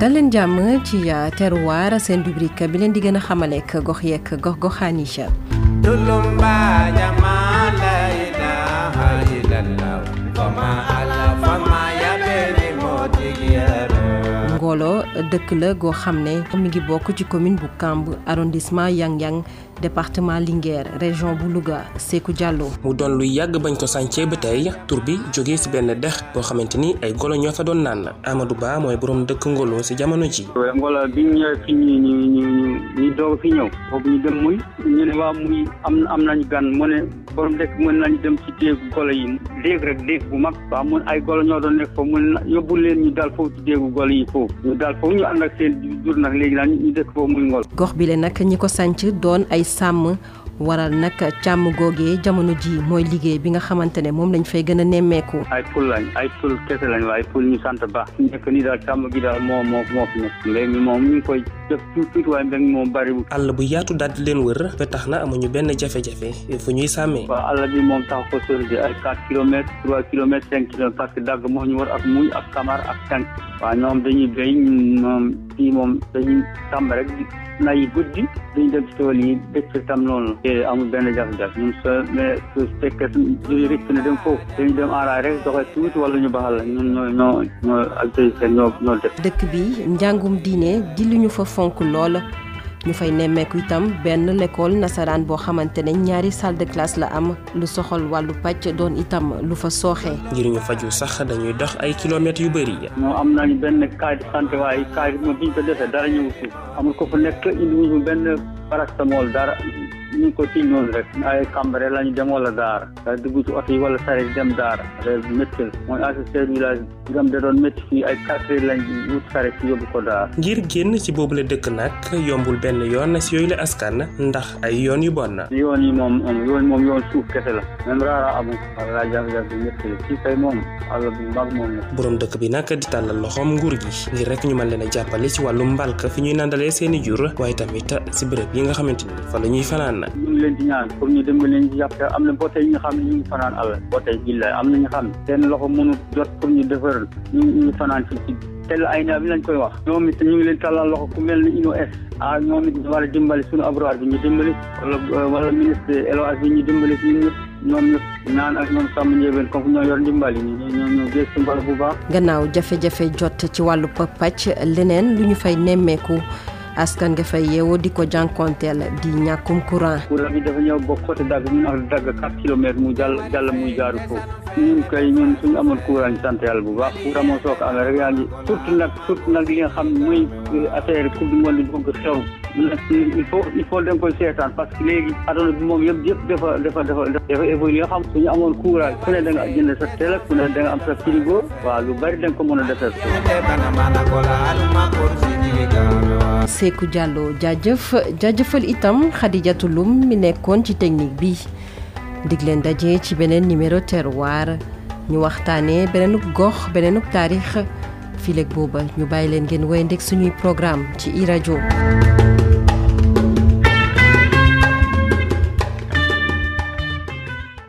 dal leen jàmm ci euh, terroir seen rubrique bi leen di gën a xamaleek gox yeeg gox goxaan yi Ngolo dëkk la goo xam ne mi ngi bokk ci commune bu Kamb arrondissement Yang-Yang département Linguère région bu Louga Sékou Diallo. mu doon lu yàgg bañ ko sàncee ba tey tur bi jógee si benn dex boo xamante ni ay golo ñoo fa doon naan Amadou Ba mooy borom dëkk Ngolo si jamono ji. Ngolo bi ñu ñëwee fi ñu ñu ñu ñu doog fi ñëw boobu ñu dem muy ñu ne waa muy am am nañu gan mu ne borom dëkk mën nañ dem ci déegu golo yi déeg rek déeg bu mag waaw mun ay golo ñoo doon nekk foofu mun na yóbbu leen ñu dal foofu ci déegu golo yi foofu ñu dal foofu ñu ànd ak seen jur nag léegi nag ñu dëkk foofu muy ngol gox bi le nag ñi ko sanc doon ay sàmm waral nag càmm googee jamono ji mooy liggéey bi nga xamante ne moom lañ fay gën a nemmeeku. ay pul lañ ay pul kese lañ waaye pul ñu sant baax. nekk nii daal càmm gi daal moo moo moo fi nekk. mbéy mi moom ñu ngi koy def tuut tuut waaye mbéy mi moom bariwul. àll bu yaatu daal di leen wër ba tax na amuñu benn jafe-jafe fu ñuy sàmmee. waaw àll bi moom tax ko sori bi ay 4 kilomètres 3 kilomètres 5 kilomètres parce que dagg moo ñu war ak muy ak kamar ak tànk. waaw ñoom dañuy béy moom fii moom dañuy tàmb rek na yi guddi dañuy dem ci tool yi dëkk tam noonu. te amul benn jafe-jafe ñun sa mais su fekkee suñu jur yi rëcc na dem foofu. dañu dem aaraay rek doxee tuuti wala ñu baxal la ñun ñoo ñoo ñoo ak tey seen ñoo ñoo def. dëkk bi njàngum diine di lu ñu fa fonk lool ñu fay nemmeeku itam benn lekkool nasaraan boo xamante ne ñaari salle de classe la am lu soxal wàllu pàcc doon itam lu fa sooxe. ngir ñu faju sax dañuy dox ay kilomètres yu bëri. moo am nañu benn cas de santé waaye cas bi moom bi ñu ko defee dara ñëw si amul ko fu nekk indi wuñu benn paracétamol dara ñu ko ci ñoon rek ay Cambérène lañu dem wala Daara. daa dugg ci oto yi wala sare dem daara affaire bi métti la mooy à chef village bi nga xam da doon métti fii ay quatre heures lañ wut sare si yóbbu ko daara ngir génn ci boobu la dëkk nag yombul benn yoon si yooyu la askan ndax ay yoon yu bon na yoon yi moom am yoon moom yoon suuf kese la même raara amul wala jafe-jafe bi métti la fii kay moom àll bu mag moom la boroom dëkk bi nag di tàllal loxoom nguur gi ngir rek ñu mën leen a jàppale ci wàllu mbalka fi ñuy nandalee seeni jur waaye tamit si bërëb yi nga xamante ni fa la ñuy fanaan nag ñu ngi leen di ñaan pour ñu dimbali leen ci jàpp te am na ba tey ñu xam ne ñu ngi fanaan àll ba tey billaay am na ñu xam ne seen loxo mënut jot pour ñu defar ñu ñu ngi fanaan ci ci tel ay naa bi lañ koy wax ñoom it ñu ngi leen tàllal loxo ku mel ni UNOS ah ñoom it ñu war a dimbali suñu abroad bi ñu dimbali wala wala ministre élevage bi ñu dimbali ñun ñëpp ñoom ñëpp naan ak ñoom sàmm njëbeen comme ñoo yor ndimbali ñu ñoo ñoo gës ci mbal bu baax gannaaw jafe-jafe jot ci wàllu pàcc leneen lu ñu fay nemmeeku askan nga fay yeewoo di ko jànkonteel di ñàkkum courant. courant bi dafa ñëw ba côté dagg ñun ak dagg 4 kilomètres mu jàll jàll muy jaaru foofu ñun kay ñun suñu amoon courant ñu sant yàlla bu baax courant moo soog amee rek yaa ngi surtout nag surtout nag li nga xam mooy affaire coupe du monde bi bëgg xew il faut il faut dañ koy seetaan parce que léegi aduna bi moom yëpp yëpp dafa dafa dafa dafa évolué xam suñu amoon courant ku ne da nga jënd sa télé ku ne da nga am sa frigo waaw lu bari dañ ko mën a defar. Seeku Diallo jaajëf jaajëfal itam Xadijatu Lum mi nekkoon ci technique bi dig leen daje ci beneen numéro terroir ñu waxtaanee beneen gox beneen taarix fileeg booba ñu bàyyi leen ngeen wéy ndeg suñuy programme ci i rajo